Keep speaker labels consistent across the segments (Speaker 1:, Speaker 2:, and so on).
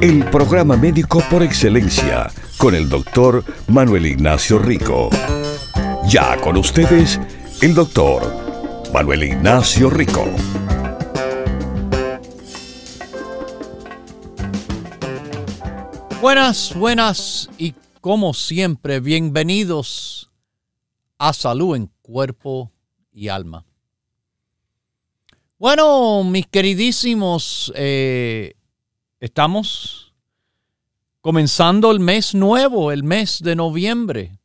Speaker 1: El programa médico por excelencia con el doctor Manuel Ignacio Rico. Ya con ustedes, el doctor Manuel Ignacio Rico.
Speaker 2: Buenas, buenas y como siempre, bienvenidos a Salud en Cuerpo y Alma. Bueno, mis queridísimos, eh, estamos comenzando el mes nuevo, el mes de noviembre.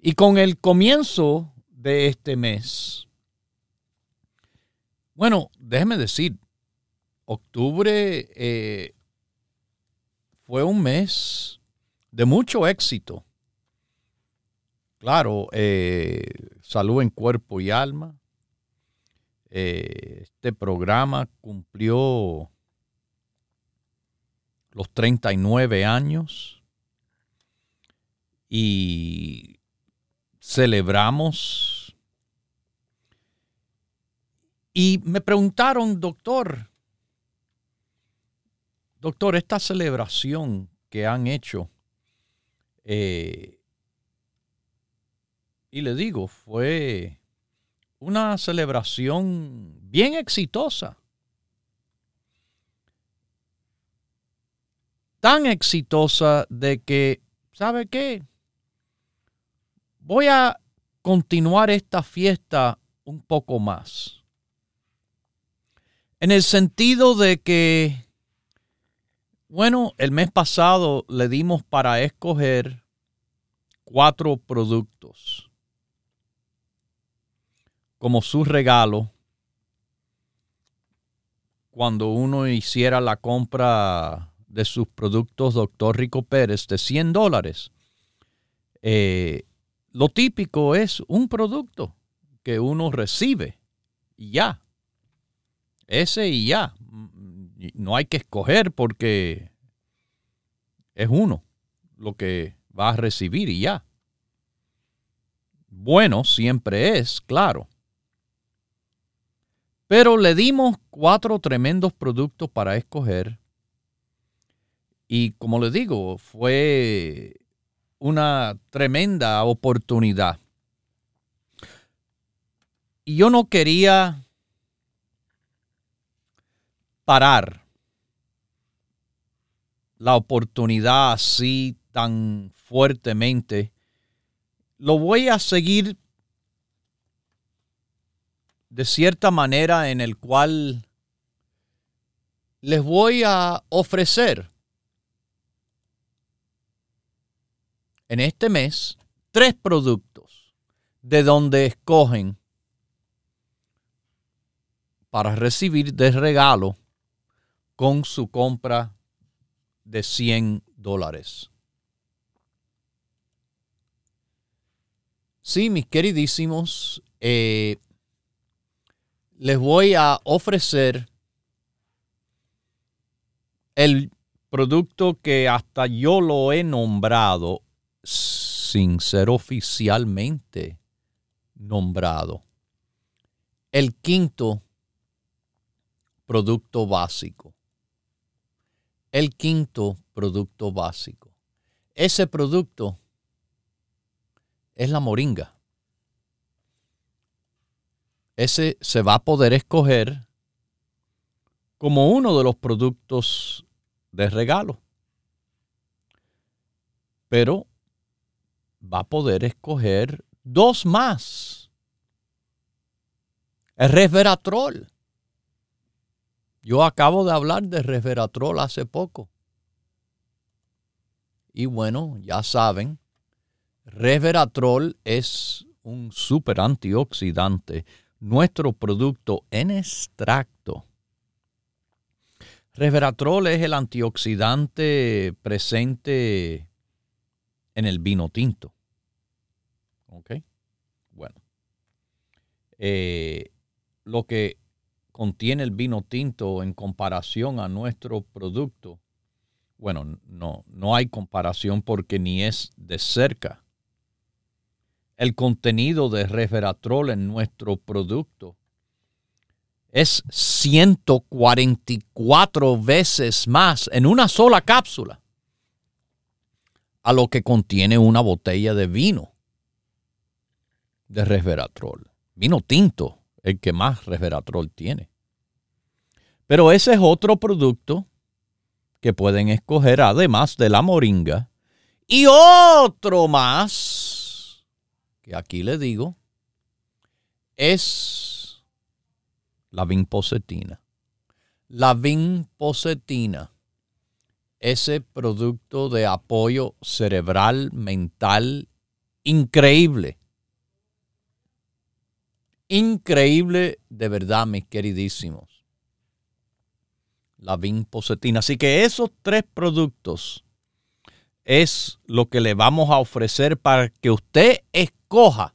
Speaker 2: Y con el comienzo de este mes, bueno, déjeme decir, octubre eh, fue un mes de mucho éxito. Claro, eh, salud en cuerpo y alma. Eh, este programa cumplió los 39 años y celebramos. Y me preguntaron, doctor, doctor, esta celebración que han hecho, eh, y le digo, fue una celebración bien exitosa. Tan exitosa de que, ¿sabe qué? Voy a continuar esta fiesta un poco más. En el sentido de que, bueno, el mes pasado le dimos para escoger cuatro productos como su regalo cuando uno hiciera la compra de sus productos Doctor Rico Pérez de 100 dólares, eh, lo típico es un producto que uno recibe y ya. Ese y ya. No hay que escoger porque es uno lo que va a recibir y ya. Bueno, siempre es, claro. Pero le dimos cuatro tremendos productos para escoger y como le digo, fue una tremenda oportunidad. Y yo no quería parar la oportunidad así tan fuertemente. Lo voy a seguir de cierta manera en el cual les voy a ofrecer en este mes tres productos de donde escogen para recibir de regalo con su compra de 100 dólares. Sí, mis queridísimos, eh, les voy a ofrecer el producto que hasta yo lo he nombrado sin ser oficialmente nombrado. El quinto producto básico. El quinto producto básico. Ese producto es la moringa. Ese se va a poder escoger como uno de los productos de regalo. Pero va a poder escoger dos más. El resveratrol. Yo acabo de hablar de resveratrol hace poco. Y bueno, ya saben, resveratrol es un super antioxidante, nuestro producto en extracto. Resveratrol es el antioxidante presente en el vino tinto. ¿Ok? Bueno. Eh, lo que contiene el vino tinto en comparación a nuestro producto, bueno, no, no hay comparación porque ni es de cerca. El contenido de resveratrol en nuestro producto es 144 veces más en una sola cápsula a lo que contiene una botella de vino de resveratrol. Vino tinto, el que más resveratrol tiene. Pero ese es otro producto que pueden escoger además de la moringa. Y otro más, que aquí le digo, es la vinpocetina. La vinpocetina, ese producto de apoyo cerebral, mental, increíble. Increíble de verdad, mis queridísimos la vinpocetina. Así que esos tres productos es lo que le vamos a ofrecer para que usted escoja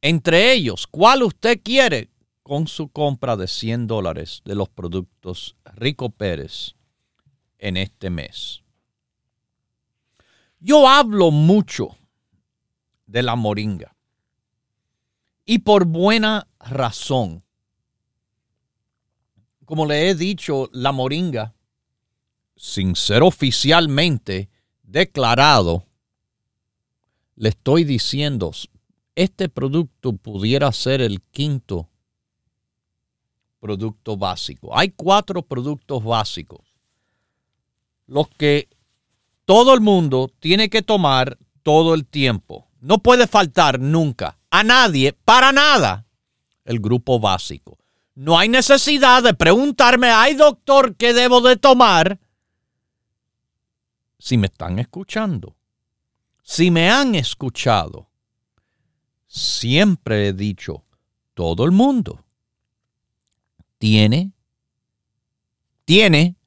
Speaker 2: entre ellos cuál usted quiere con su compra de 100 dólares de los productos Rico Pérez en este mes. Yo hablo mucho de la moringa y por buena razón como le he dicho, la moringa, sin ser oficialmente declarado, le estoy diciendo, este producto pudiera ser el quinto producto básico. Hay cuatro productos básicos, los que todo el mundo tiene que tomar todo el tiempo. No puede faltar nunca a nadie, para nada, el grupo básico. No hay necesidad de preguntarme, ay doctor, ¿qué debo de tomar? Si me están escuchando, si me han escuchado, siempre he dicho, todo el mundo tiene, tiene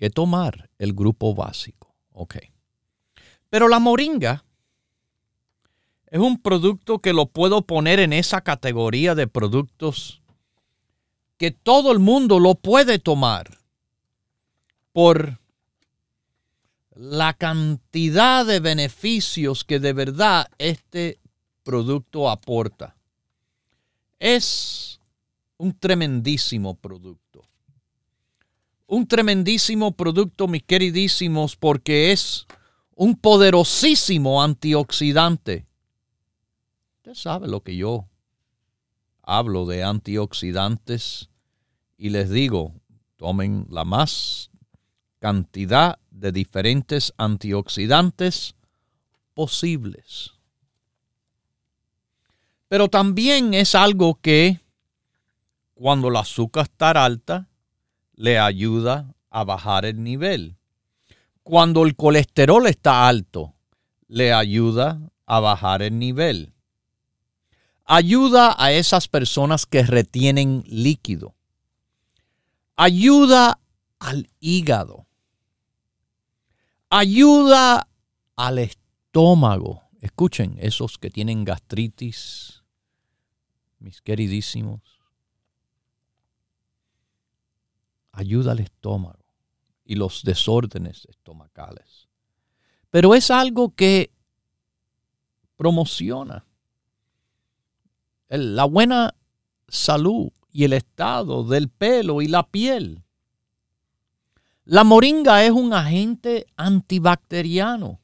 Speaker 2: que tomar el grupo básico. Ok. Pero la moringa es un producto que lo puedo poner en esa categoría de productos que todo el mundo lo puede tomar por la cantidad de beneficios que de verdad este producto aporta. Es un tremendísimo producto. Un tremendísimo producto, mis queridísimos, porque es un poderosísimo antioxidante sabe lo que yo hablo de antioxidantes y les digo, tomen la más cantidad de diferentes antioxidantes posibles. Pero también es algo que cuando la azúcar está alta, le ayuda a bajar el nivel. Cuando el colesterol está alto, le ayuda a bajar el nivel ayuda a esas personas que retienen líquido. Ayuda al hígado. Ayuda al estómago. Escuchen, esos que tienen gastritis, mis queridísimos. Ayuda al estómago y los desórdenes estomacales. Pero es algo que promociona la buena salud y el estado del pelo y la piel. La moringa es un agente antibacteriano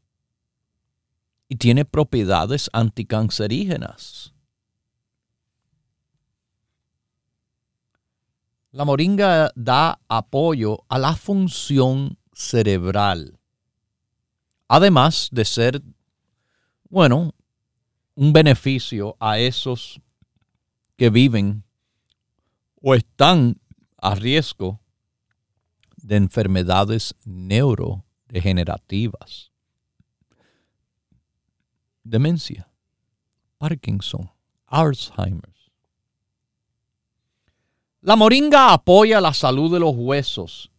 Speaker 2: y tiene propiedades anticancerígenas. La moringa da apoyo a la función cerebral, además de ser, bueno, un beneficio a esos que viven o están a riesgo de enfermedades neurodegenerativas, demencia, Parkinson, Alzheimer. La moringa apoya la salud de los huesos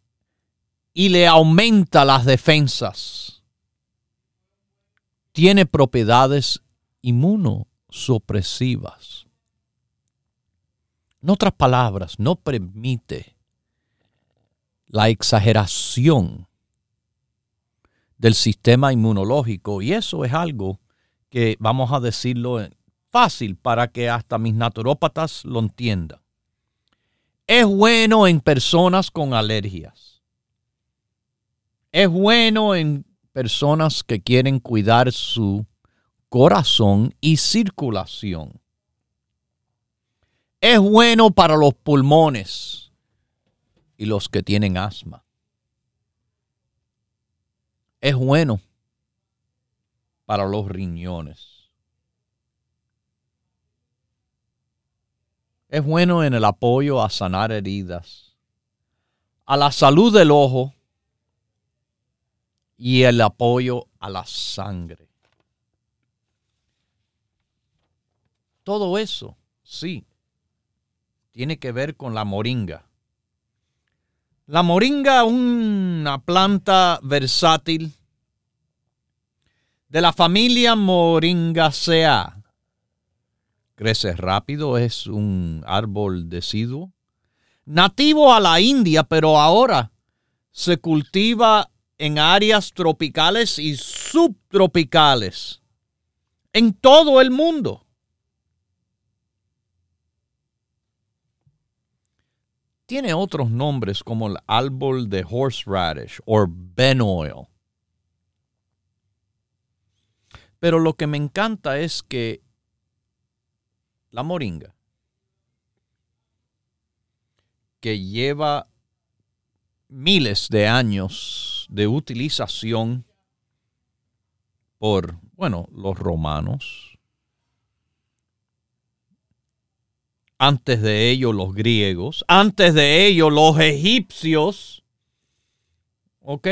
Speaker 2: y le aumenta las defensas. Tiene propiedades inmunosupresivas. En otras palabras, no permite la exageración del sistema inmunológico y eso es algo que vamos a decirlo fácil para que hasta mis naturópatas lo entiendan. Es bueno en personas con alergias. Es bueno en personas que quieren cuidar su corazón y circulación. Es bueno para los pulmones y los que tienen asma. Es bueno para los riñones. Es bueno en el apoyo a sanar heridas, a la salud del ojo y el apoyo a la sangre. Todo eso, sí, tiene que ver con la moringa. La moringa, una planta versátil de la familia Moringaceae. Crece rápido, es un árbol deciduo. Nativo a la India, pero ahora se cultiva en áreas tropicales y subtropicales en todo el mundo. Tiene otros nombres como el árbol de horseradish o benoil. Pero lo que me encanta es que la moringa, que lleva miles de años de utilización por, bueno, los romanos, antes de ellos los griegos, antes de ellos los egipcios, ¿ok?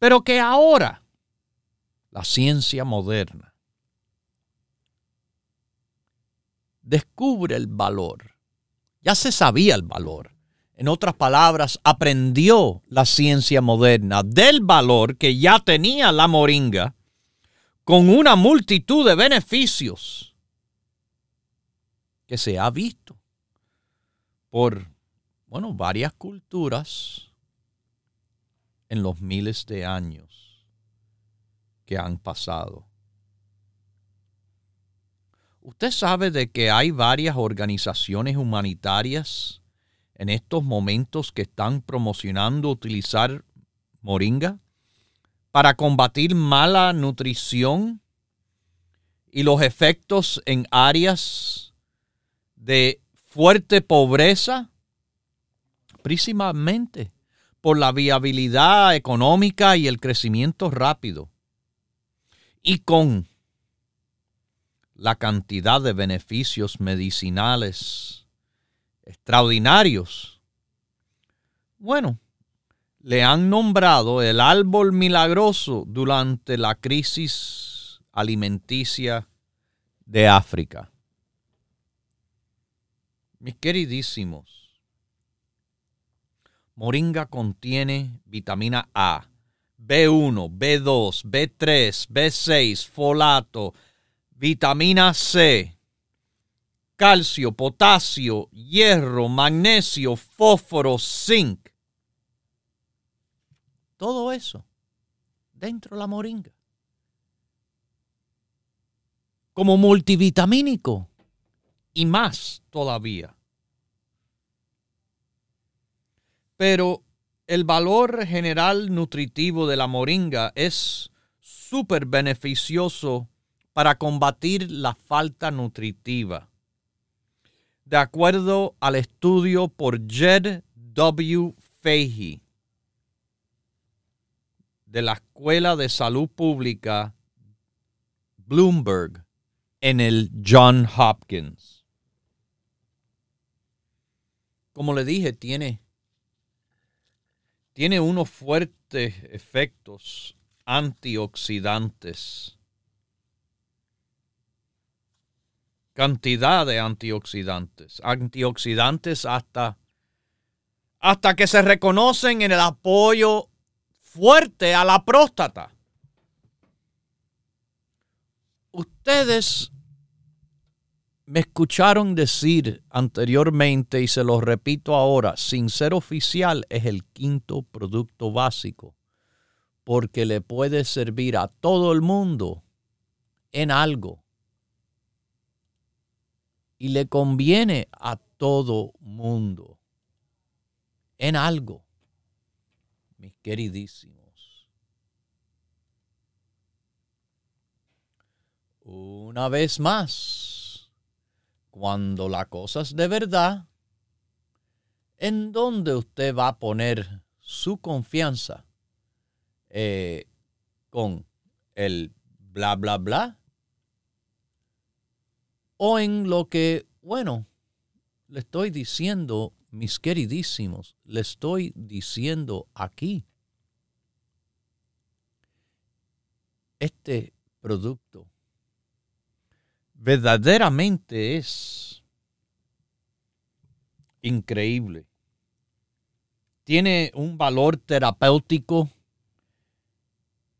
Speaker 2: Pero que ahora la ciencia moderna descubre el valor. Ya se sabía el valor. En otras palabras, aprendió la ciencia moderna del valor que ya tenía la moringa con una multitud de beneficios que se ha visto por, bueno, varias culturas en los miles de años que han pasado. Usted sabe de que hay varias organizaciones humanitarias en estos momentos que están promocionando utilizar moringa para combatir mala nutrición y los efectos en áreas de fuerte pobreza, principalmente por la viabilidad económica y el crecimiento rápido, y con la cantidad de beneficios medicinales extraordinarios. Bueno, le han nombrado el árbol milagroso durante la crisis alimenticia de África. Mis queridísimos, Moringa contiene vitamina A, B1, B2, B3, B6, folato, vitamina C, calcio, potasio, hierro, magnesio, fósforo, zinc. Todo eso dentro de la moringa. Como multivitamínico y más todavía. Pero el valor general nutritivo de la moringa es súper beneficioso para combatir la falta nutritiva. De acuerdo al estudio por Jed W. Fahey de la Escuela de Salud Pública Bloomberg en el John Hopkins como le dije, tiene, tiene unos fuertes efectos antioxidantes. Cantidad de antioxidantes. Antioxidantes hasta hasta que se reconocen en el apoyo fuerte a la próstata. Ustedes me escucharon decir anteriormente y se lo repito ahora, sin ser oficial es el quinto producto básico porque le puede servir a todo el mundo en algo y le conviene a todo mundo en algo, mis queridísimos. Una vez más, cuando la cosa es de verdad, ¿en dónde usted va a poner su confianza? Eh, ¿Con el bla, bla, bla? O en lo que, bueno, le estoy diciendo, mis queridísimos, le estoy diciendo aquí. Este producto verdaderamente es increíble. Tiene un valor terapéutico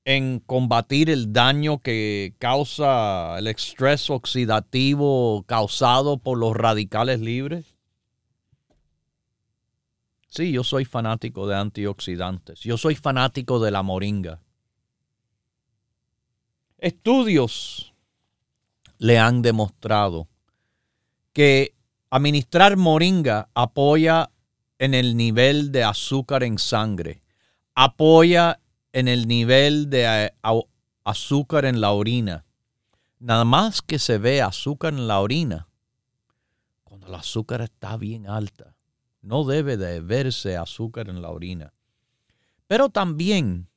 Speaker 2: en combatir el daño que causa el estrés oxidativo causado por los radicales libres? Sí, yo soy fanático de antioxidantes. Yo soy fanático de la moringa. Estudios le han demostrado que administrar moringa apoya en el nivel de azúcar en sangre, apoya en el nivel de eh, azúcar en la orina. Nada más que se ve azúcar en la orina, cuando el azúcar está bien alta, no debe de verse azúcar en la orina. Pero también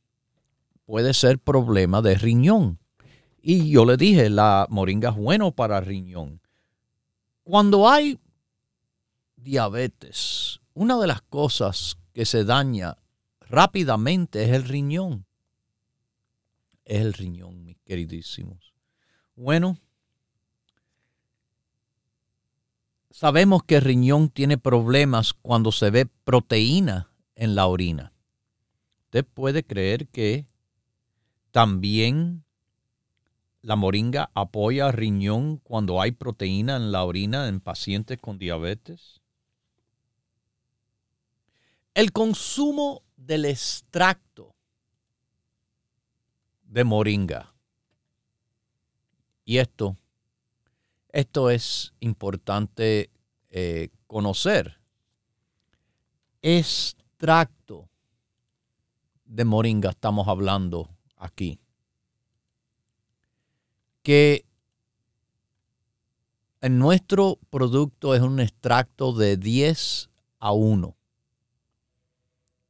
Speaker 2: puede ser problema de riñón. Y yo le dije, la moringa es bueno para riñón. Cuando hay diabetes, una de las cosas que se daña rápidamente es el riñón. Es el riñón, mis queridísimos. Bueno, sabemos que el riñón tiene problemas cuando se ve proteína en la orina. Usted puede creer que también la moringa apoya riñón cuando hay proteína en la orina en pacientes con diabetes. El consumo del extracto de moringa. Y esto, esto es importante eh, conocer. Extracto de moringa estamos hablando aquí. Que en nuestro producto es un extracto de 10 a 1.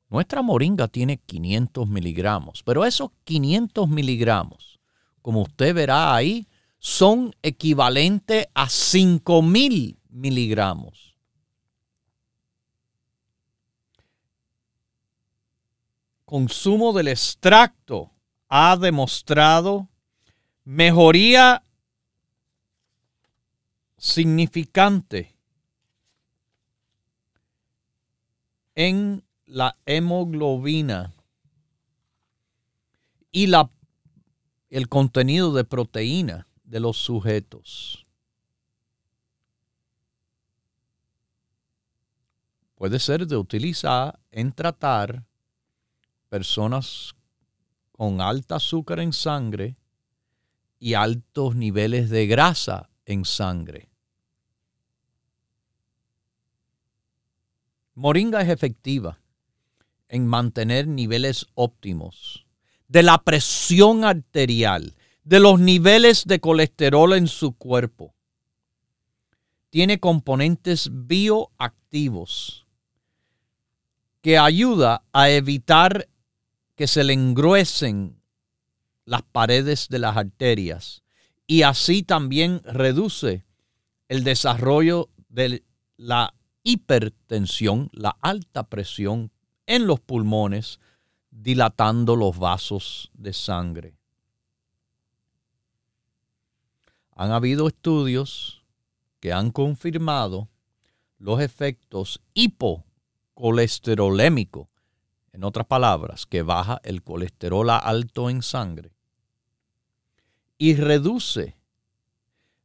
Speaker 2: Nuestra moringa tiene 500 miligramos, pero esos 500 miligramos, como usted verá ahí, son equivalentes a 5000 miligramos. Consumo del extracto ha demostrado mejoría significante en la hemoglobina y la, el contenido de proteína de los sujetos. Puede ser de utilizar en tratar personas con alta azúcar en sangre y altos niveles de grasa en sangre. Moringa es efectiva en mantener niveles óptimos de la presión arterial, de los niveles de colesterol en su cuerpo. Tiene componentes bioactivos que ayuda a evitar que se le engruesen las paredes de las arterias y así también reduce el desarrollo de la hipertensión, la alta presión en los pulmones, dilatando los vasos de sangre. Han habido estudios que han confirmado los efectos anticolesterolémico, en otras palabras, que baja el colesterol alto en sangre y reduce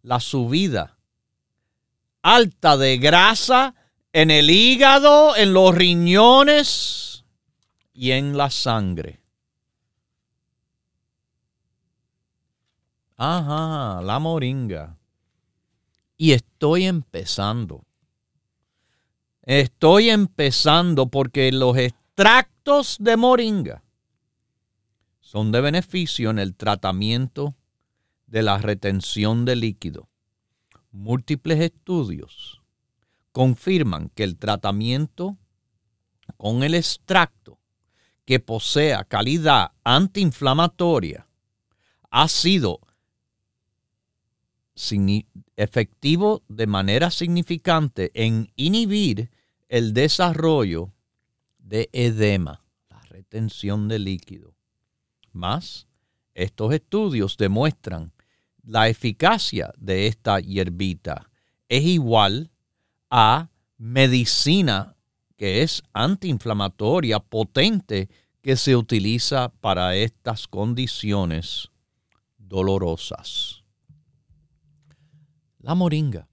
Speaker 2: la subida alta de grasa en el hígado, en los riñones y en la sangre. Ajá, la moringa. Y estoy empezando. Estoy empezando porque los extractos de moringa son de beneficio en el tratamiento de la retención de líquido. Múltiples estudios confirman que el tratamiento con el extracto que posea calidad antiinflamatoria ha sido efectivo de manera significante en inhibir el desarrollo de edema, la retención de líquido. Más, estos estudios demuestran la eficacia de esta hierbita es igual a medicina que es antiinflamatoria potente que se utiliza para estas condiciones dolorosas. La moringa.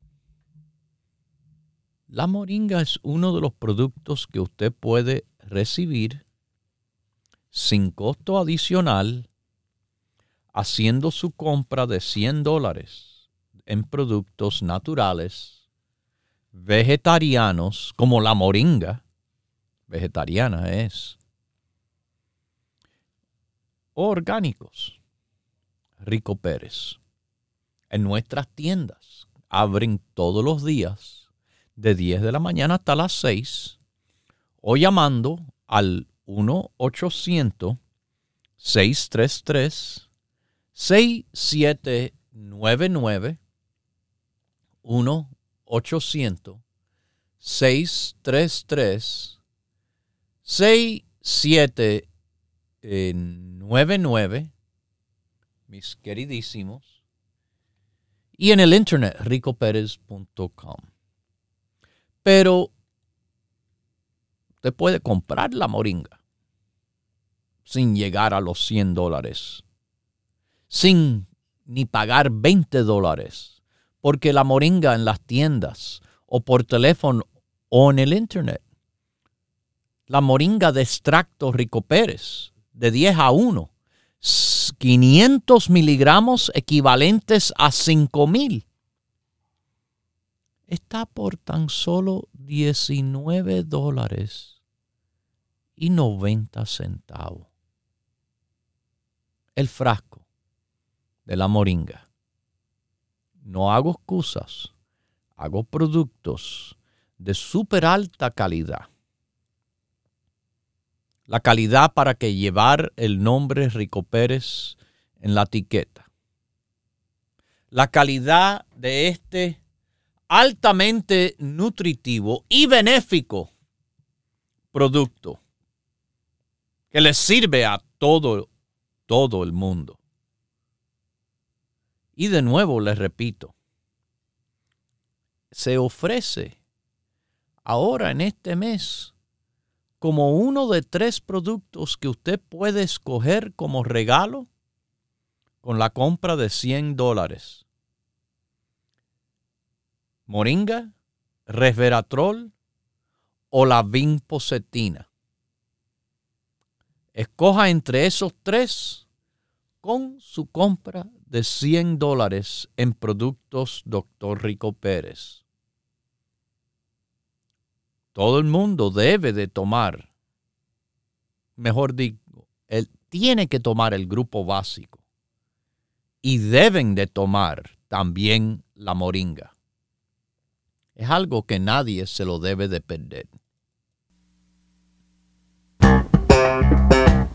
Speaker 2: La moringa es uno de los productos que usted puede recibir sin costo adicional haciendo su compra de 100 dólares en productos naturales, vegetarianos, como la moringa, vegetariana es, orgánicos. Rico Pérez en nuestras tiendas. Abren todos los días de 10 de la mañana hasta las 6 o llamando al 1-800-633-6799. 1-800-633-6799. Mis queridísimos y en el internet ricoperez.com. Pero usted puede comprar la moringa sin llegar a los 100 dólares, sin ni pagar 20 dólares, porque la moringa en las tiendas o por teléfono o en el internet, la moringa de extracto Rico Pérez de 10 a 1 500 miligramos equivalentes a 5000 está por tan solo 19 dólares y 90 centavos. El frasco de la moringa. No hago excusas, hago productos de súper alta calidad la calidad para que llevar el nombre Rico Pérez en la etiqueta. La calidad de este altamente nutritivo y benéfico producto que le sirve a todo, todo el mundo. Y de nuevo les repito, se ofrece ahora en este mes como uno de tres productos que usted puede escoger como regalo con la compra de 100 dólares. Moringa, resveratrol o la vinpocetina. Escoja entre esos tres con su compra de 100 dólares en productos Dr. Rico Pérez todo el mundo debe de tomar, mejor digo, él tiene que tomar el grupo básico y deben de tomar también la moringa. Es algo que nadie se lo debe de perder.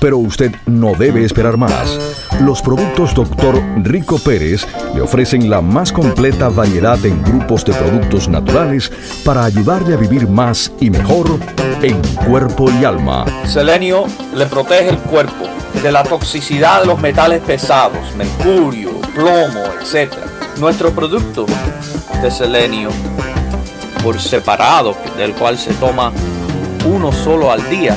Speaker 3: Pero usted no debe esperar más. Los productos Dr. Rico Pérez le ofrecen la más completa variedad en grupos de productos naturales para ayudarle a vivir más y mejor en cuerpo y alma.
Speaker 2: Selenio le protege el cuerpo de la toxicidad de los metales pesados, mercurio, plomo, etc. Nuestro producto de selenio por separado, del cual se toma uno solo al día,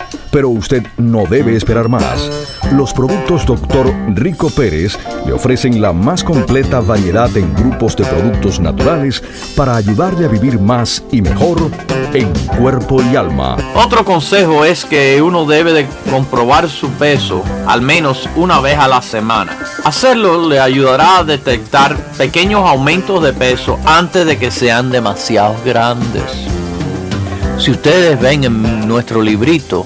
Speaker 3: Pero usted no debe esperar más. Los productos Dr. Rico Pérez le ofrecen la más completa variedad en grupos de productos naturales para ayudarle a vivir más y mejor en cuerpo y alma.
Speaker 2: Otro consejo es que uno debe de comprobar su peso al menos una vez a la semana. Hacerlo le ayudará a detectar pequeños aumentos de peso antes de que sean demasiado grandes. Si ustedes ven en nuestro librito,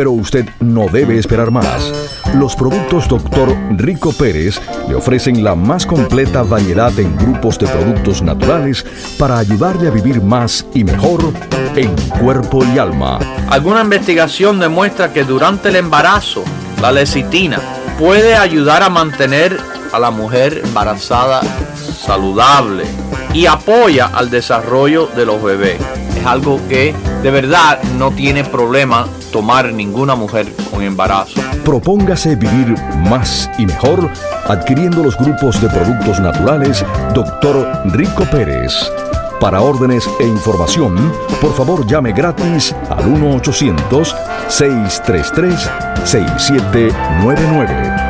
Speaker 3: pero usted no debe esperar más. Los productos Dr. Rico Pérez le ofrecen la más completa variedad en grupos de productos naturales para ayudarle a vivir más y mejor en cuerpo y alma.
Speaker 2: Alguna investigación demuestra que durante el embarazo, la lecitina puede ayudar a mantener a la mujer embarazada saludable y apoya al desarrollo de los bebés. Es algo que de verdad no tiene problema tomar ninguna mujer con embarazo.
Speaker 3: Propóngase vivir más y mejor adquiriendo los grupos de productos naturales Dr. Rico Pérez. Para órdenes e información, por favor llame gratis al 1-800-633-6799.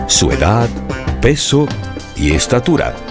Speaker 3: su edad, peso y estatura.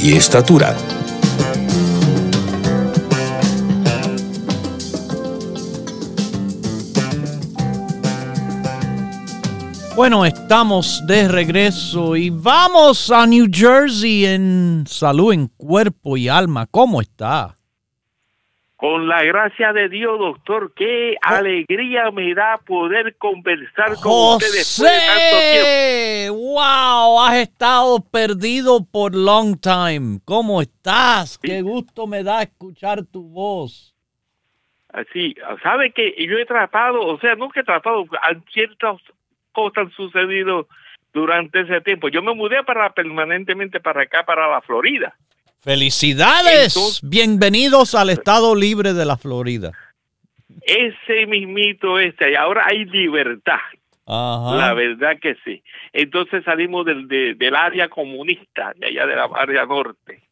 Speaker 1: y estatura.
Speaker 2: Bueno, estamos de regreso y vamos a New Jersey en salud, en cuerpo y alma. ¿Cómo está?
Speaker 4: Con la gracia de Dios, doctor, qué alegría me da poder conversar con usted después de tanto
Speaker 2: tiempo. ¡Wow! Has estado perdido por long time. ¿Cómo estás? Qué gusto me da escuchar tu voz.
Speaker 4: Así, sabe que yo he tratado, o sea, nunca he tratado, ciertas cosas han sucedido durante ese tiempo. Yo me mudé para permanentemente para acá, para la Florida.
Speaker 2: Felicidades, bienvenidos al Estado Libre de la Florida.
Speaker 4: Ese mismito este, y ahora hay libertad. La verdad que sí. Entonces salimos del, del área comunista, de allá de la área norte.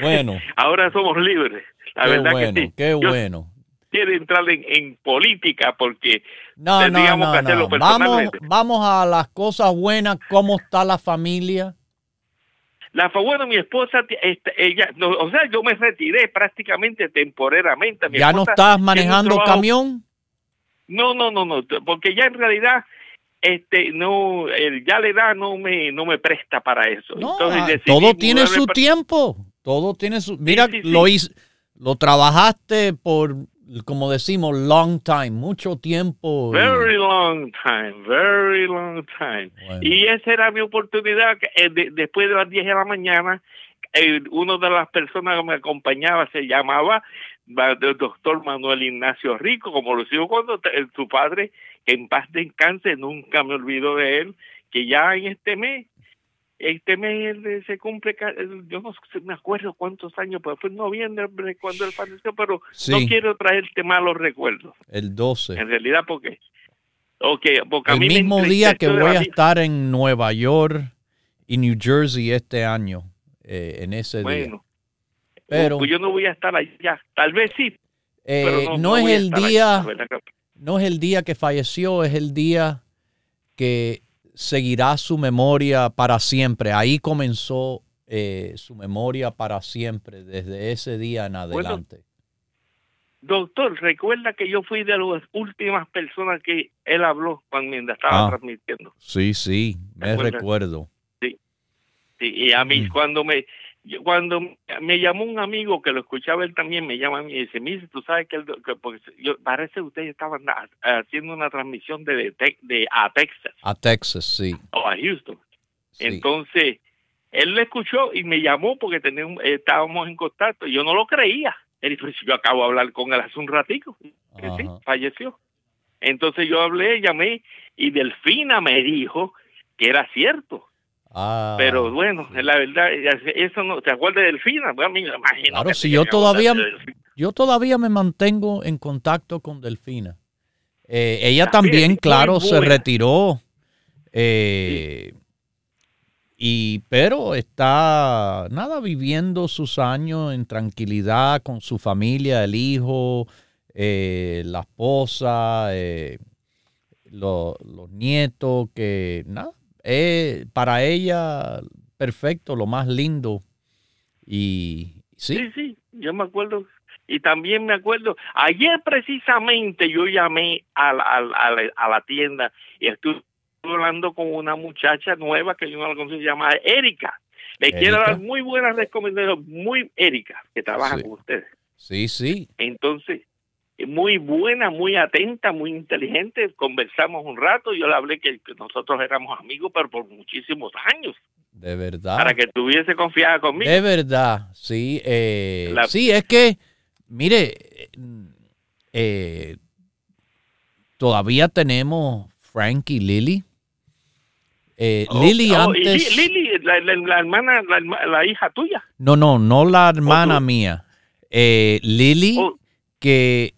Speaker 2: Bueno.
Speaker 4: ahora somos libres. La verdad
Speaker 2: que
Speaker 4: sí.
Speaker 2: Qué bueno
Speaker 4: quiere entrar en, política porque
Speaker 2: no, tendríamos que hacerlo Vamos, vamos a las cosas buenas. ¿Cómo está la familia?
Speaker 4: La bueno, mi esposa, este, ella, o sea, yo me retiré prácticamente temporariamente.
Speaker 2: ¿Ya no estás manejando camión?
Speaker 4: No, no, no, no, porque ya en realidad este no ya la edad no me no me presta para eso.
Speaker 2: Entonces, todo tiene su tiempo, todo tiene su Mira, lo lo trabajaste por como decimos, long time, mucho tiempo.
Speaker 4: Very long time, very long time. Y esa era mi oportunidad. Eh, después de las 10 de la mañana, eh, una de las personas que me acompañaba se llamaba el doctor Manuel Ignacio Rico, como lo sigo cuando su padre, que en paz descanse, nunca me olvido de él, que ya en este mes este mes se cumple, yo no me acuerdo cuántos años, pero fue en noviembre cuando él falleció, pero no quiero traerte malos recuerdos.
Speaker 2: El 12.
Speaker 4: En realidad, porque, okay, porque
Speaker 2: el mismo día que voy a estar en Nueva York y New Jersey este año, eh, en ese
Speaker 4: bueno, Pero pues yo no voy a estar allá, tal vez sí.
Speaker 2: Eh, no, es el día, no es el día que falleció, es el día que seguirá su memoria para siempre. Ahí comenzó eh, su memoria para siempre, desde ese día en adelante.
Speaker 4: doctor, recuerda que yo fui de las últimas personas que él habló cuando estaba ah. transmitiendo.
Speaker 2: Sí, sí, me recuerdo.
Speaker 4: Sí, sí, y a mí mm. cuando me cuando me llamó un amigo que lo escuchaba él también, me llama a mí y dice, mire, tú sabes que, el, porque yo, parece que ustedes estaban haciendo una transmisión de, de, a Texas.
Speaker 2: A Texas, sí.
Speaker 4: O a Houston. Entonces, él lo escuchó y me llamó porque teníamos, estábamos en contacto. Yo no lo creía. Él dijo, yo acabo de hablar con él hace un ratico. Que sí, falleció. Entonces yo hablé, llamé y Delfina me dijo que era cierto Ah, pero bueno, la verdad, eso no, ¿te acuerdas de Delfina? Bueno, me imagino
Speaker 2: claro, si yo todavía, yo todavía me mantengo en contacto con Delfina. Eh, ella también, claro, se retiró. Eh, y pero está nada viviendo sus años en tranquilidad con su familia, el hijo, eh, la esposa, los nietos, que nada, es para ella perfecto, lo más lindo. Y sí.
Speaker 4: Sí, sí, yo me acuerdo. Y también me acuerdo, ayer precisamente yo llamé a la, a la, tienda y estuve hablando con una muchacha nueva que yo no la conozco, se llama Erika. Le quiero dar muy buenas recomendaciones, muy Erika, que trabaja con ustedes.
Speaker 2: Sí, sí.
Speaker 4: Entonces, muy buena, muy atenta, muy inteligente. Conversamos un rato. Yo le hablé que, nosotros éramos amigos, pero por muchísimos años.
Speaker 2: De verdad.
Speaker 4: Para que tuviese confianza conmigo.
Speaker 2: De verdad, sí. Eh, sí, es que, mire, eh, todavía tenemos Frank y Lily. Eh, oh, Lily oh, antes.
Speaker 4: Lily, la, hermana, la, hija tuya.
Speaker 2: No, no, no la hermana mía. Lily, oh. que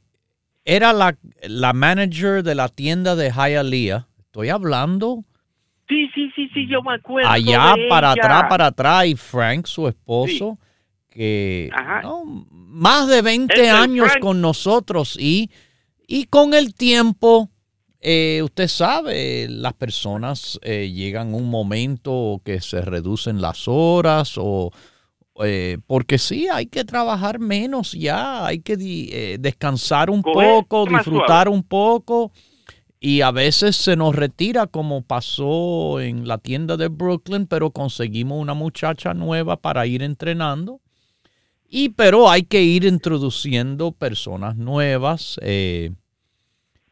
Speaker 2: era la, la manager de la tienda de Hialeah. Estoy hablando
Speaker 4: Sí, sí, sí, sí, yo me acuerdo.
Speaker 2: Allá para atrás, para atrás, y Frank, su esposo, que más de 20 años con nosotros y, y con el tiempo, eh, usted sabe, las personas eh, llegan un momento que se reducen las horas o eh, porque sí, hay que trabajar menos ya, hay que descansar un poco, disfrutar un poco y a veces se nos retira como pasó en la tienda de Brooklyn, pero conseguimos una muchacha nueva para ir entrenando. Y pero hay que ir introduciendo personas nuevas. Eh.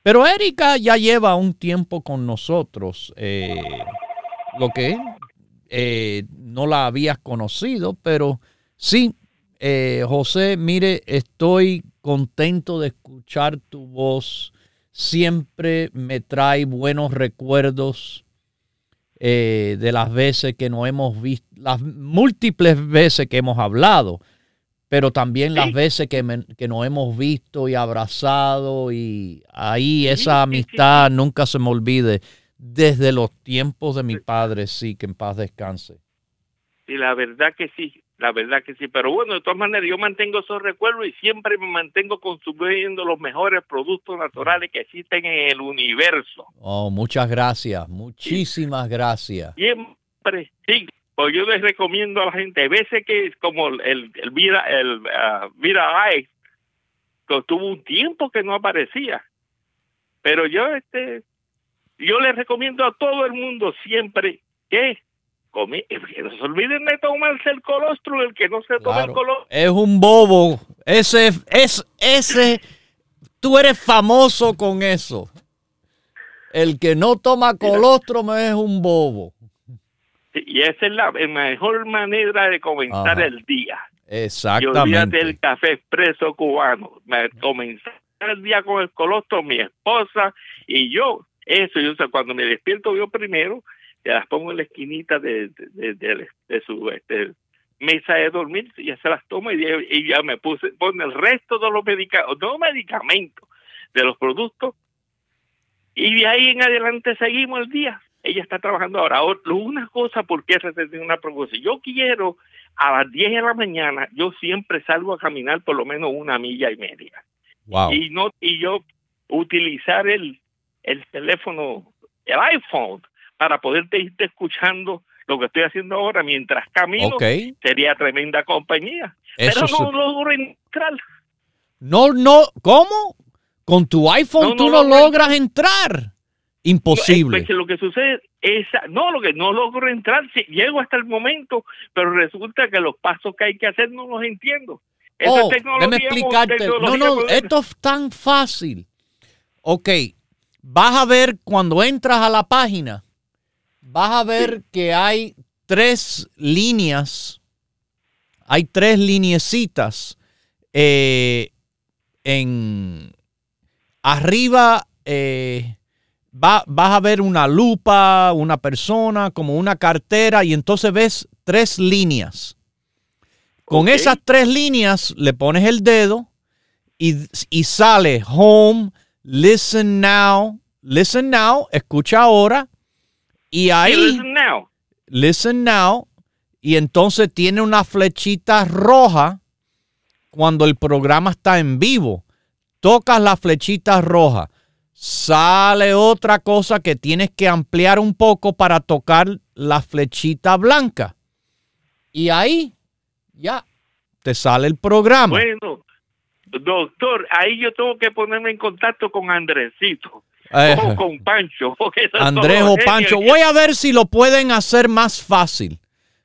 Speaker 2: pero Erika ya lleva un tiempo con nosotros. Eh, lo que eh, no la habías conocido, pero sí, José, mire, estoy contento de escuchar tu voz. Siempre me trae buenos recuerdos eh, de las veces que nos hemos visto, las múltiples veces que hemos hablado, pero también las veces que, que, nos hemos visto y abrazado y ahí esa amistad nunca se me olvide desde los tiempos de mi padre, sí, que en paz descanse.
Speaker 4: Y la verdad que sí, la verdad que sí, pero bueno, de todas maneras yo mantengo esos recuerdos y siempre me mantengo consumiendo los mejores productos naturales que existen en el universo.
Speaker 2: Oh, muchas gracias, muchísimas gracias.
Speaker 4: Siempre, sí, pues yo les recomiendo a la gente, a veces que es como el, el Vida, el uh, Ice, que tuvo un tiempo que no aparecía, pero yo este, yo les recomiendo a todo el mundo siempre que no se olviden de tomarse el colostro, el que no se toma el colostro.
Speaker 2: Es un bobo. Ese, es, ese, tú eres famoso con eso. El que no toma colostro es un bobo.
Speaker 4: y esa es la mejor manera de comenzar el día.
Speaker 2: Exactamente.
Speaker 4: Yo del café expreso cubano. Me comenzar el día con el colostro, mi esposa y yo. Eso, yo sé, cuando me despierto yo primero, las pongo en la esquinita de, de, su este, mesa de dormir, ya se las tomo y, ya me puse, pone el resto de los medicamentos, no medicamentos, de los productos, y de ahí en adelante seguimos el día. Ella está trabajando ahora. Una cosa, porque se tiene una propuesta. Yo quiero a las 10 de la mañana, yo siempre salgo a caminar por lo menos una milla y media. Y no y yo utilizar el, el teléfono, el iPhone, para poderte irte escuchando lo que estoy haciendo ahora mientras camino, sería tremenda compañía. Pero no logro entrar.
Speaker 2: No, no, ¿cómo? Con tu iPhone tú no, logras entrar. Imposible.
Speaker 4: lo que sucede es, no, lo que no logro entrar, llego hasta el momento, pero resulta que los pasos que hay que hacer no los entiendo.
Speaker 2: oh, déjame explicarte. No, no, esto es tan fácil. Ok, vas a ver cuando entras a la página, vas a ver que hay tres líneas, hay tres lineecitas eh, en arriba. Eh, vas a ver una lupa, una persona, como una cartera, y entonces ves tres líneas. Con esas tres líneas le pones el dedo y, y, sale home, listen now, listen now, escucha ahora, y ahí,
Speaker 4: listen now.
Speaker 2: Listen now. Y entonces tiene una flechita roja cuando el programa está en vivo. Tocas la flechita roja. Sale otra cosa que tienes que ampliar un poco para tocar la flechita blanca. Y ahí ya te sale el programa.
Speaker 4: Bueno, doctor, ahí yo tengo que ponerme en contacto con Andresito. Eh, con Pancho.
Speaker 2: Andrés o Pancho. Voy a ver si lo pueden hacer más fácil.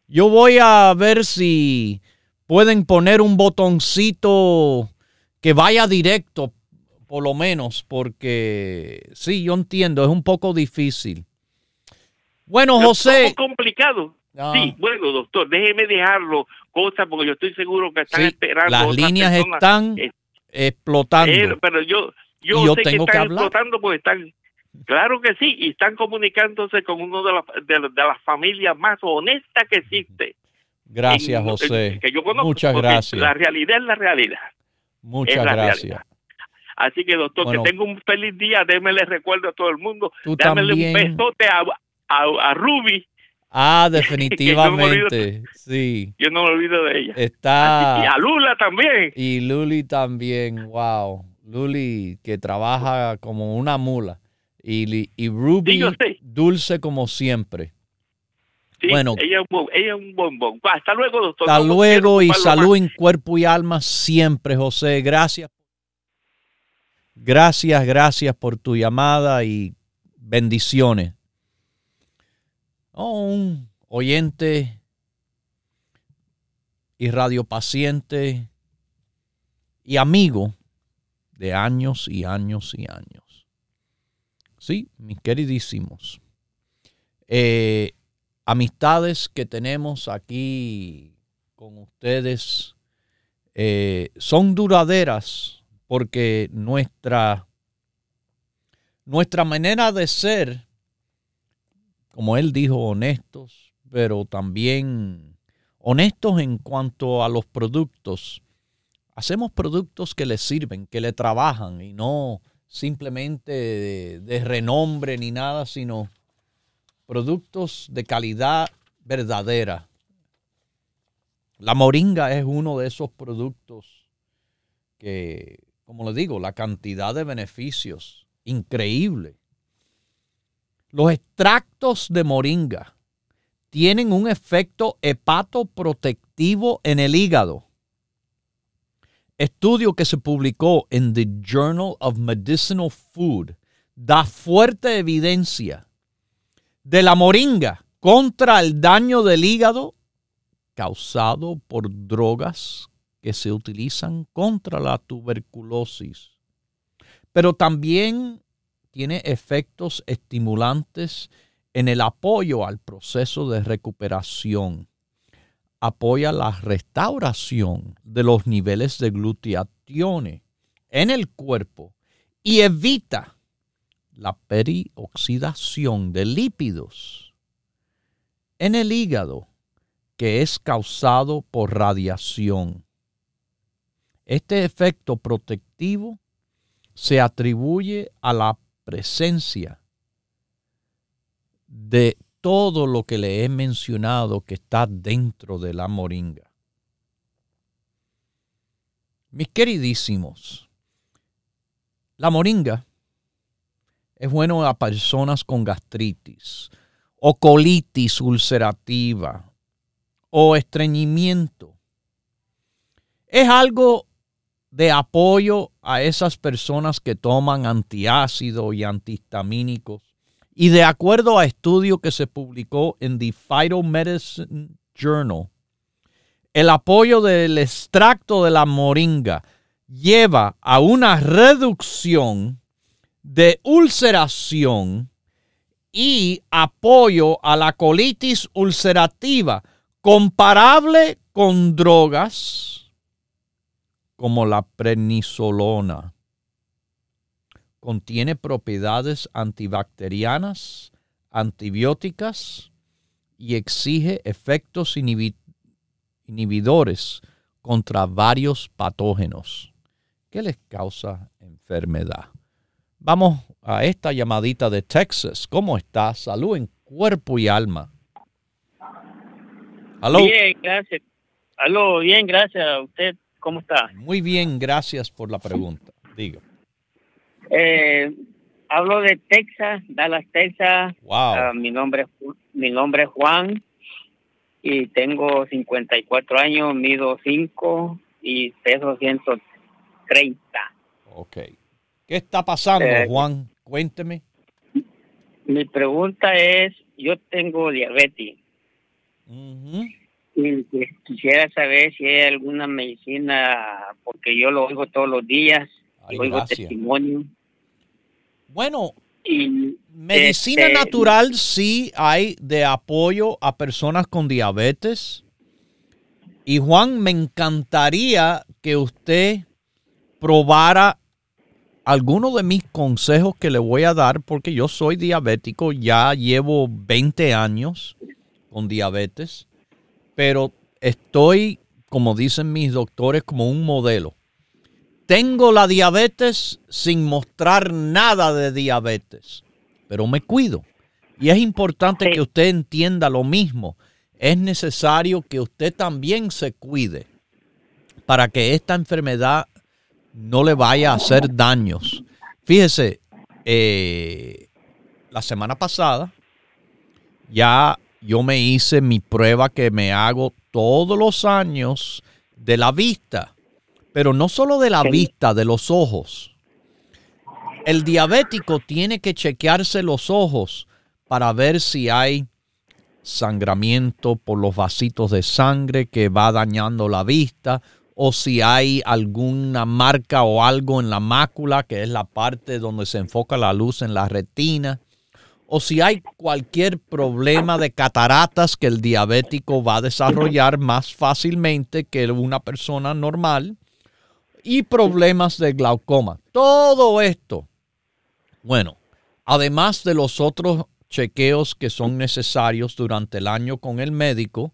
Speaker 2: Yo voy a ver si pueden poner un botoncito que vaya directo, por lo menos, porque sí, yo entiendo, es un poco difícil. Bueno, José.
Speaker 4: Es un poco complicado. Ah. Sí, bueno, doctor, déjeme dejarlo, cosa, porque yo estoy seguro que están esperando.
Speaker 2: Las líneas están explotando.
Speaker 4: pero yo, yo, sé que están explotando porque están, claro que sí, y están comunicándose con uno de, las de, las familias más honestas que existe.
Speaker 2: Gracias, José. Muchas gracias.
Speaker 4: La realidad es la realidad.
Speaker 2: Muchas gracias.
Speaker 4: Así que, doctor, que tenga un feliz día. Démele recuerdo a todo el mundo. Tú Dámele un besote a, a, Ruby.
Speaker 2: Ah, definitivamente, sí.
Speaker 4: Yo no me olvido de ella.
Speaker 2: Está...
Speaker 4: Y a Lula también.
Speaker 2: Y Luli también, wow. Luli que trabaja como una mula. Y, y Ruby dulce como siempre.
Speaker 4: bueno, ella, es un bombón. Hasta luego, doctor.
Speaker 2: Hasta luego y salud en cuerpo y alma siempre, José. Gracias. Gracias, gracias por tu llamada y bendiciones. Oh, un oyente y radiopaciente y amigo de años y años y años. Sí, mis queridísimos. Eh, amistades que tenemos aquí con ustedes eh, son duraderas porque nuestra, nuestra manera de ser, como él dijo, honestos, pero también honestos en cuanto a los productos. Hacemos productos que le sirven, que le trabajan y no simplemente de, renombre ni nada, sino productos de calidad verdadera. La moringa es uno de esos productos que como le digo, la cantidad de beneficios, increíble. Los extractos de moringa tienen un efecto hepatoprotectivo en el hígado. Estudio que se publicó en The Journal of Medicinal Food da fuerte evidencia de la moringa contra el daño del hígado causado por drogas que se utilizan contra la tuberculosis, pero también tiene efectos estimulantes en el apoyo al proceso de recuperación. Apoya la restauración de los niveles de glutatión en el cuerpo y evita la perioxidación de lípidos en el hígado que es causado por radiación. Este efecto protectivo se atribuye a la presencia de todo lo que le he mencionado que está dentro de la moringa. Mis queridísimos, la moringa es bueno a personas con gastritis o colitis ulcerativa o estreñimiento. Es algo de apoyo a esas personas que toman antiácido y antihistamínicos. Y de acuerdo a estudio que se publicó en The Phytomedicine Journal, el apoyo del extracto de la moringa lleva a una reducción de ulceración y apoyo a la colitis ulcerativa comparable con drogas como la prednisolona. Contiene propiedades antibacterianas, antibióticas y exige efectos inhibidores contra varios patógenos que les causa enfermedad. Vamos a esta llamadita de Texas. ¿Cómo está? Salud en cuerpo y alma.
Speaker 5: ¿Aló? Bien, gracias. Aló, bien, gracias a usted. ¿Cómo está?
Speaker 2: Muy bien, gracias por la pregunta. Diga.
Speaker 5: Eh, hablo de Texas, Dallas, Texas. Wow. Ah, mi nombre mi nombre es Juan y tengo 54 años, mido 5 y peso 130.
Speaker 2: Ok. ¿Qué está pasando, eh, Juan? Cuénteme.
Speaker 5: Mi pregunta es, yo tengo diabetes. Y quisiera saber si hay alguna medicina, porque yo lo oigo todos los días, oigo testimonio.
Speaker 2: Bueno, medicina este, natural sí hay de apoyo a personas con diabetes. Y Juan, me encantaría que usted probara algunos de mis consejos que le voy a dar, porque yo soy diabético, ya llevo 20 años con diabetes pero estoy, como dicen mis doctores, como un modelo. Tengo la diabetes sin mostrar nada de diabetes, pero me cuido. Y es importante que usted entienda lo mismo. Es necesario que usted también se cuide para que esta enfermedad no le vaya a hacer daños. Fíjese, eh, la semana pasada ya yo me hice mi prueba que me hago todos los años de la vista, pero no solo de la vista, de los ojos. El diabético tiene que chequearse los ojos para ver si hay sangramiento por los vasitos de sangre que va dañando la vista o si hay alguna marca o algo en la mácula, que es la parte donde se enfoca la luz en la retina, o si hay cualquier problema de cataratas que el diabético va a desarrollar más fácilmente que una persona normal, y problemas de glaucoma. Todo esto, bueno, además de los otros chequeos que son necesarios durante el año con el médico,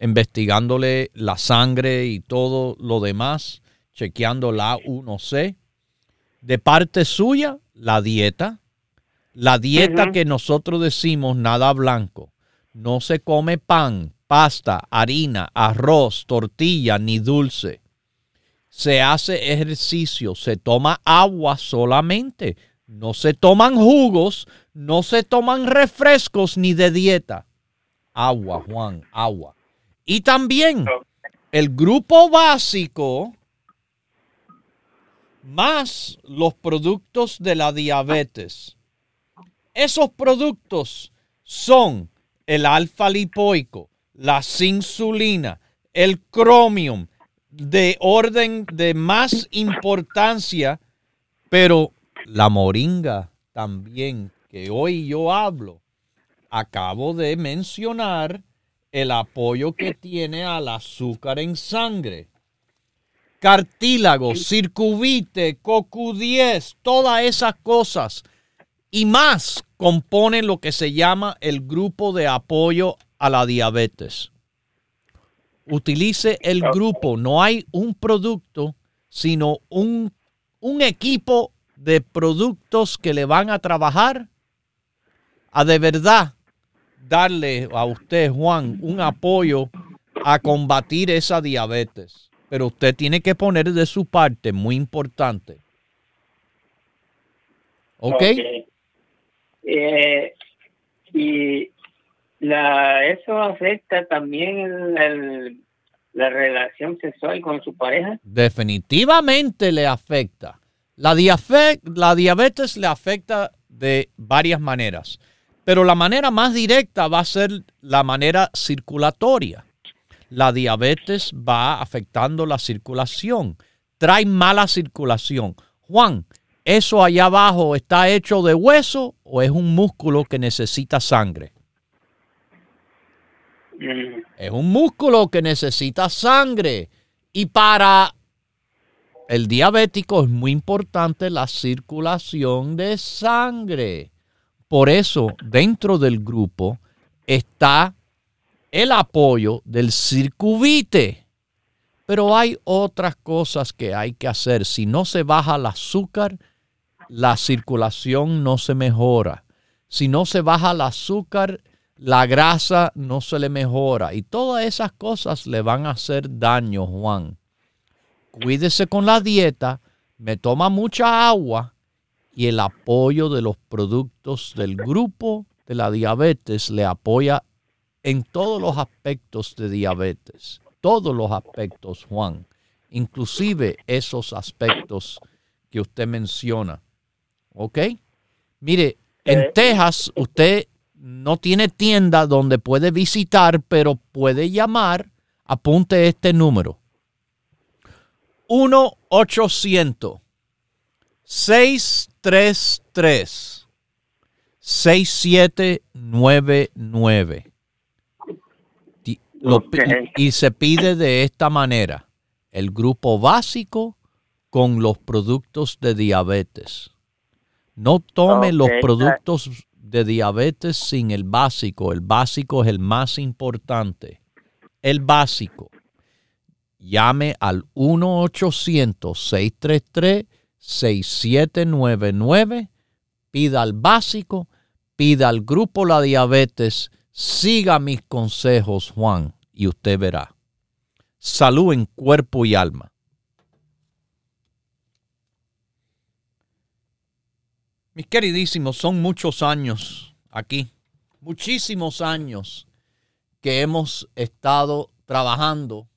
Speaker 2: investigándole la sangre y todo lo demás, chequeando la 1C. De parte suya, la dieta. La dieta que nosotros decimos nada blanco. No se come pan, pasta, harina, arroz, tortilla ni dulce. Se hace ejercicio, se toma agua solamente. No se toman jugos, no se toman refrescos ni de dieta. Agua, Juan, agua. Y también el grupo básico más los productos de la diabetes. Esos productos son el alfa lipoico, la insulina, el cromium, de orden de más importancia, pero la moringa también, que hoy yo hablo, acabo de mencionar el apoyo que tiene al azúcar en sangre. Cartílago, circuvite, CoQ10, todas esas cosas y más componen lo que se llama el grupo de apoyo a la diabetes. Utilice el grupo, no hay un producto, sino un, un equipo de productos que le van a trabajar a de verdad darle a usted, Juan, un apoyo a combatir esa diabetes. Pero usted tiene que poner de su parte, muy importante. ¿Ok?
Speaker 5: Eh, y la, eso afecta también la relación sexual con su pareja.
Speaker 2: Definitivamente le afecta. La, la diabetes le afecta de varias maneras. Pero la manera más directa va a ser la manera circulatoria. La diabetes va afectando la circulación, trae mala circulación. Juan, ¿eso allá abajo está hecho de hueso o es un músculo que necesita sangre? Mm. Es un músculo que necesita sangre. Y para el diabético es muy importante la circulación de sangre. Por eso, dentro del grupo está el apoyo del circuvite. Pero hay otras cosas que hay que hacer. Si no se baja el azúcar, la circulación no se mejora. Si no se baja el azúcar, la grasa no se le mejora. Y todas esas cosas le van a hacer daño, Juan. Cuídese con la dieta, me toma mucha agua y el apoyo de los productos del grupo de la diabetes le apoya en todos los aspectos de diabetes, todos los aspectos, Juan, inclusive esos aspectos que usted menciona. ¿Ok? Mire, en Texas usted no tiene tienda donde puede visitar, pero puede llamar, apunte este número. 1 800 633 6799. Y se pide de esta manera el grupo básico con los productos de diabetes. No tome los productos de diabetes sin el básico. El básico es el más importante. El básico. Llame al 1-800-633 6799, pida al básico, pida al grupo La Diabetes, siga mis consejos, Juan, y usted verá. Salud en cuerpo y alma. Mis queridísimos, son muchos años aquí, muchísimos años que hemos estado trabajando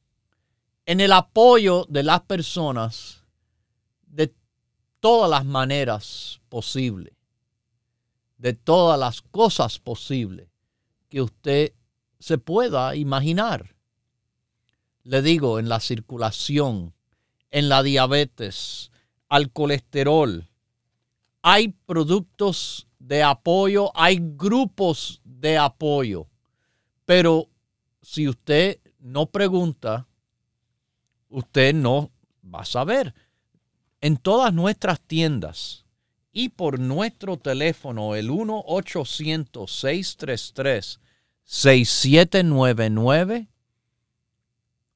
Speaker 2: en el apoyo de las personas de todas las maneras posibles, de todas las cosas posibles que usted se pueda imaginar. Le digo, en la circulación, en la diabetes, al colesterol, hay productos de apoyo, hay grupos de apoyo, pero si usted no pregunta, usted no va a saber. En todas nuestras tiendas y por nuestro teléfono, el 1-800-633-6799,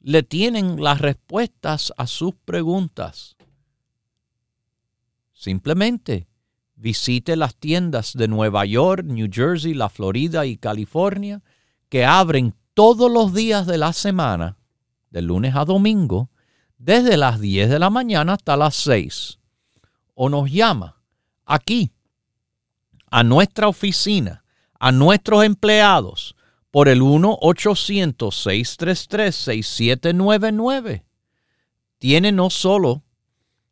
Speaker 2: le tienen las respuestas a sus preguntas. Simplemente visite las tiendas de Nueva York, New Jersey, la Florida y California que abren todos los días de la semana, de lunes a domingo, desde las 10 de la mañana hasta las 6. O nos llama aquí, a nuestra oficina, a nuestros empleados, por el 1-800-633-6799. Tiene no solo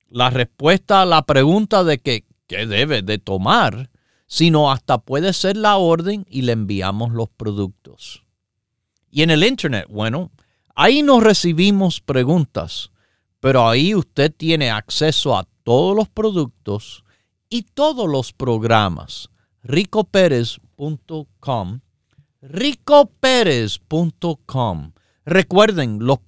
Speaker 2: la respuesta a la pregunta de que que debe de tomar, sino hasta puede ser la orden y le enviamos los productos. Y en el Internet, bueno, ahí nos recibimos preguntas, pero ahí usted tiene acceso a todos los productos y todos los programas. ricoperez.com ricoperez.com Recuerden, los,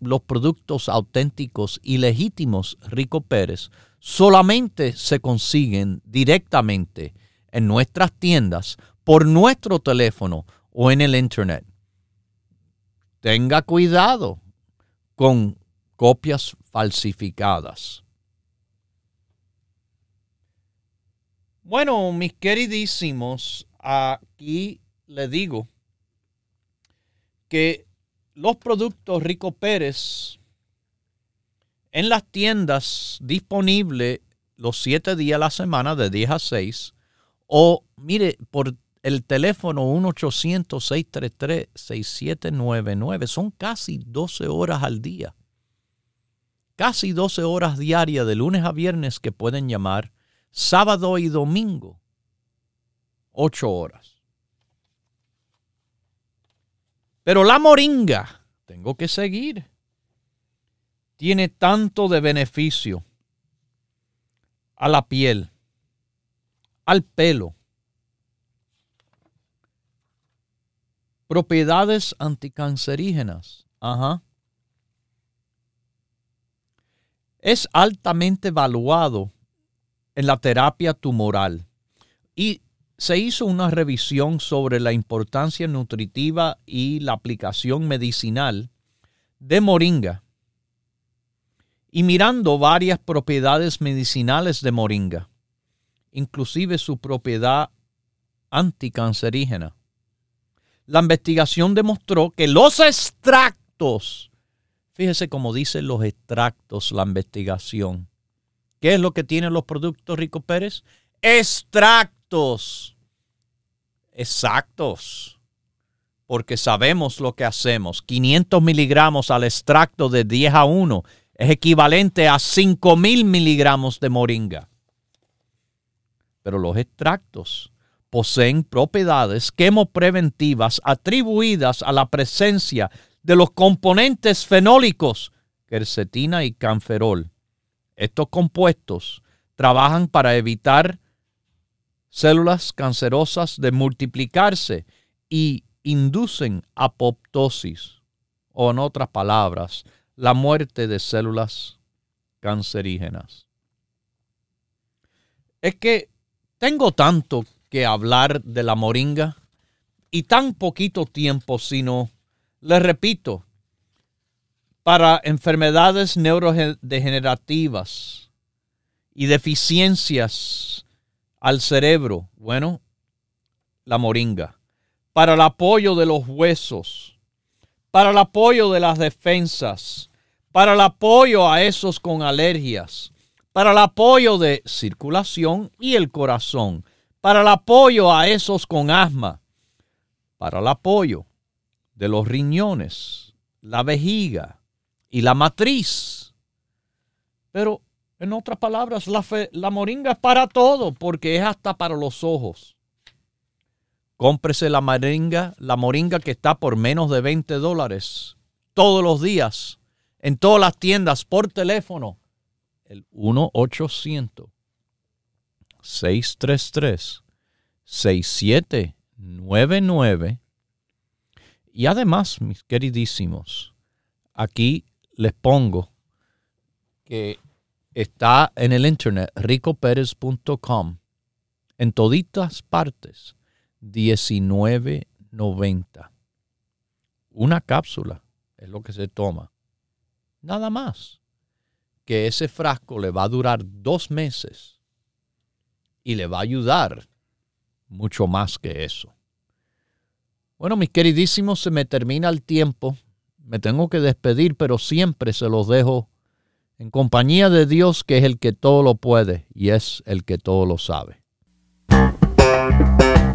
Speaker 2: los productos auténticos y legítimos Rico Pérez solamente se consiguen directamente en nuestras tiendas, por nuestro teléfono o en el Internet. Tenga cuidado con copias falsificadas. Bueno, mis queridísimos, aquí le digo que los productos Rico Pérez en las tiendas disponibles los siete días a la semana de 10 a 6 o mire por el teléfono 1-800-633-6799 son casi 12 horas al día. Casi 12 horas diarias de lunes a viernes que pueden llamar sábado y domingo. 8 horas. Pero la moringa, tengo que seguir tiene tanto de beneficio a la piel, al pelo, propiedades anticancerígenas. Ajá. Es altamente evaluado en la terapia tumoral y se hizo una revisión sobre la importancia nutritiva y la aplicación medicinal de moringa y mirando varias propiedades medicinales de moringa, inclusive su propiedad anticancerígena. La investigación demostró que los extractos, fíjese cómo dicen los extractos la investigación. ¿Qué es lo que tienen los productos Rico Pérez? Extractos. Exactos. Porque sabemos lo que hacemos. 500 miligramos al extracto de 10 a 1 es equivalente a 5.000 miligramos de moringa. Pero los extractos poseen propiedades quemopreventivas atribuidas a la presencia de los componentes fenólicos, quercetina y canferol. Estos compuestos trabajan para evitar células cancerosas de multiplicarse y inducen apoptosis, o en otras palabras, la muerte de células cancerígenas. Es que tengo tanto que hablar de la moringa y tan poquito tiempo, sino, les repito, para enfermedades neurodegenerativas y deficiencias al cerebro. Bueno, la moringa, para el apoyo de los huesos, para el apoyo de las defensas, para el apoyo a esos con alergias, para el apoyo de circulación y el corazón, para el apoyo a esos con asma, para el apoyo de los riñones, la vejiga y la matriz. Pero, en otras palabras, la, la moringa es para todo, porque es hasta para los ojos. Cómprese la moringa, la moringa que está por menos de 20 dólares todos los días en todas las tiendas por teléfono. El 1-800-633-6799. Y además, mis queridísimos, aquí les pongo que está en el internet ricoperez.com en toditas partes 19.90. Una cápsula es lo que se toma. Nada más. Que ese frasco le va a durar dos meses y le va a ayudar mucho más que eso. Bueno, mis queridísimos, se me termina el tiempo. Me tengo que despedir, pero siempre se los dejo en compañía de Dios, que es el que todo lo puede y es el que todo lo sabe.